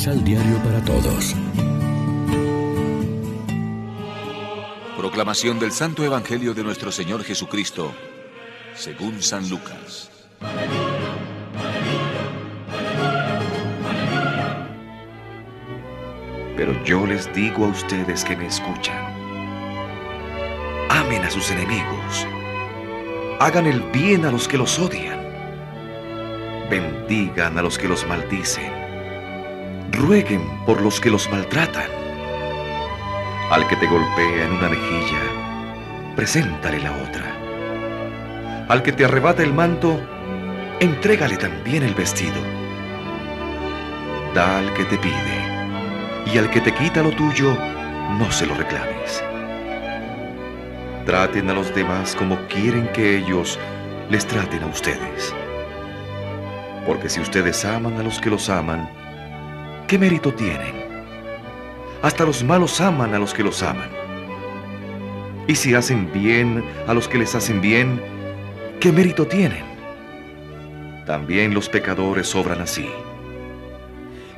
Misal Diario para Todos. Proclamación del Santo Evangelio de nuestro Señor Jesucristo, según San Lucas. Pero yo les digo a ustedes que me escuchan. Amen a sus enemigos. Hagan el bien a los que los odian. Bendigan a los que los maldicen. Rueguen por los que los maltratan. Al que te golpea en una mejilla, preséntale la otra. Al que te arrebata el manto, entrégale también el vestido. Da al que te pide y al que te quita lo tuyo, no se lo reclames. Traten a los demás como quieren que ellos les traten a ustedes. Porque si ustedes aman a los que los aman, ¿qué mérito tienen? Hasta los malos aman a los que los aman. Y si hacen bien a los que les hacen bien, ¿qué mérito tienen? También los pecadores obran así.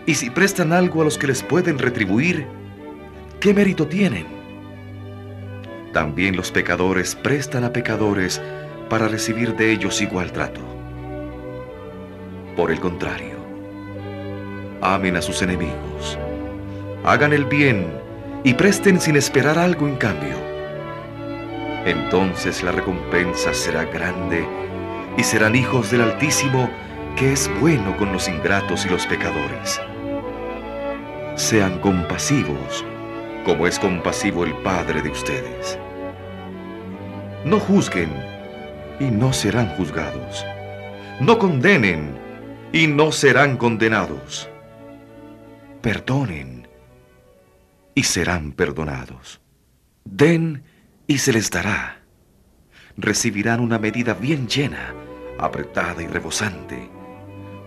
Y si prestan algo a los que les pueden retribuir, ¿qué mérito tienen? También los pecadores prestan a pecadores para recibir de ellos igual trato. Por el contrario, amen a sus enemigos, hagan el bien y presten sin esperar algo en cambio. Entonces la recompensa será grande y serán hijos del Altísimo que es bueno con los ingratos y los pecadores. Sean compasivos, como es compasivo el Padre de ustedes. No juzguen y no serán juzgados. No condenen y no serán condenados. Perdonen y serán perdonados. Den y se les dará. Recibirán una medida bien llena, apretada y rebosante,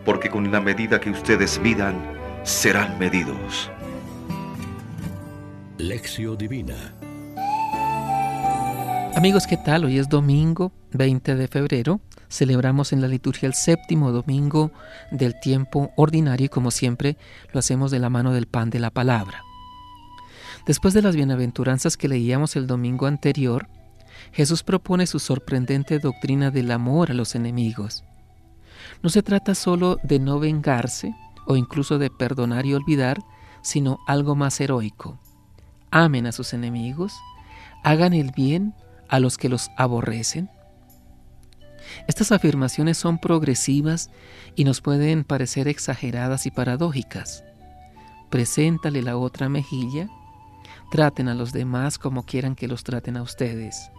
porque con la medida que ustedes midan, serán medidos. Lección Divina Amigos, ¿qué tal? Hoy es domingo 20 de febrero. Celebramos en la liturgia el séptimo domingo del tiempo ordinario y como siempre lo hacemos de la mano del pan de la palabra. Después de las bienaventuranzas que leíamos el domingo anterior, Jesús propone su sorprendente doctrina del amor a los enemigos. No se trata solo de no vengarse o incluso de perdonar y olvidar, sino algo más heroico. Amen a sus enemigos, hagan el bien a los que los aborrecen? Estas afirmaciones son progresivas y nos pueden parecer exageradas y paradójicas. Preséntale la otra mejilla, traten a los demás como quieran que los traten a ustedes.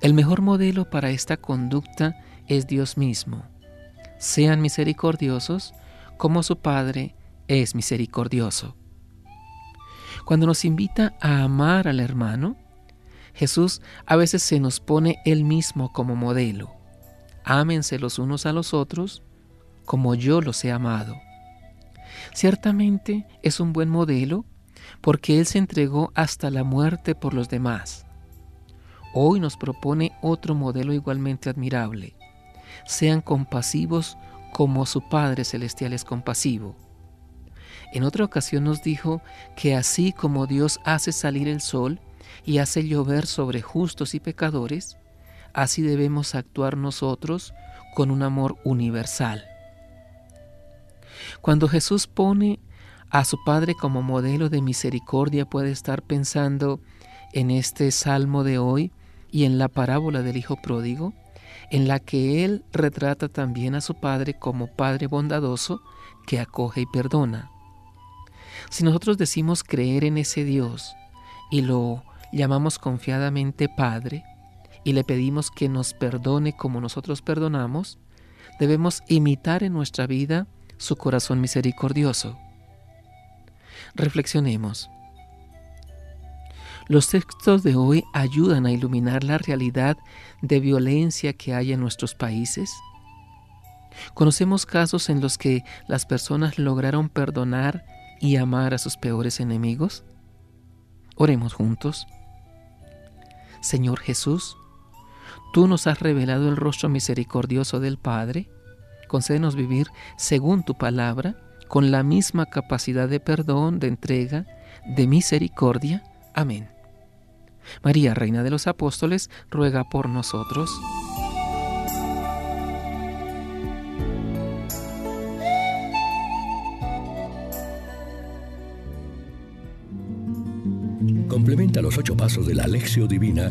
El mejor modelo para esta conducta es Dios mismo. Sean misericordiosos como su Padre es misericordioso. Cuando nos invita a amar al hermano, Jesús a veces se nos pone Él mismo como modelo. Ámense los unos a los otros como yo los he amado. Ciertamente es un buen modelo porque Él se entregó hasta la muerte por los demás. Hoy nos propone otro modelo igualmente admirable. Sean compasivos como su Padre Celestial es compasivo. En otra ocasión nos dijo que así como Dios hace salir el sol y hace llover sobre justos y pecadores, así debemos actuar nosotros con un amor universal. Cuando Jesús pone a su Padre como modelo de misericordia, puede estar pensando en este salmo de hoy y en la parábola del Hijo Pródigo, en la que Él retrata también a su Padre como Padre bondadoso que acoge y perdona. Si nosotros decimos creer en ese Dios y lo llamamos confiadamente Padre y le pedimos que nos perdone como nosotros perdonamos, debemos imitar en nuestra vida su corazón misericordioso. Reflexionemos. Los textos de hoy ayudan a iluminar la realidad de violencia que hay en nuestros países. Conocemos casos en los que las personas lograron perdonar y amar a sus peores enemigos. Oremos juntos. Señor Jesús, tú nos has revelado el rostro misericordioso del Padre. Concédenos vivir según tu palabra, con la misma capacidad de perdón, de entrega, de misericordia. Amén. María, Reina de los Apóstoles, ruega por nosotros. Complementa los ocho pasos de la Alexio Divina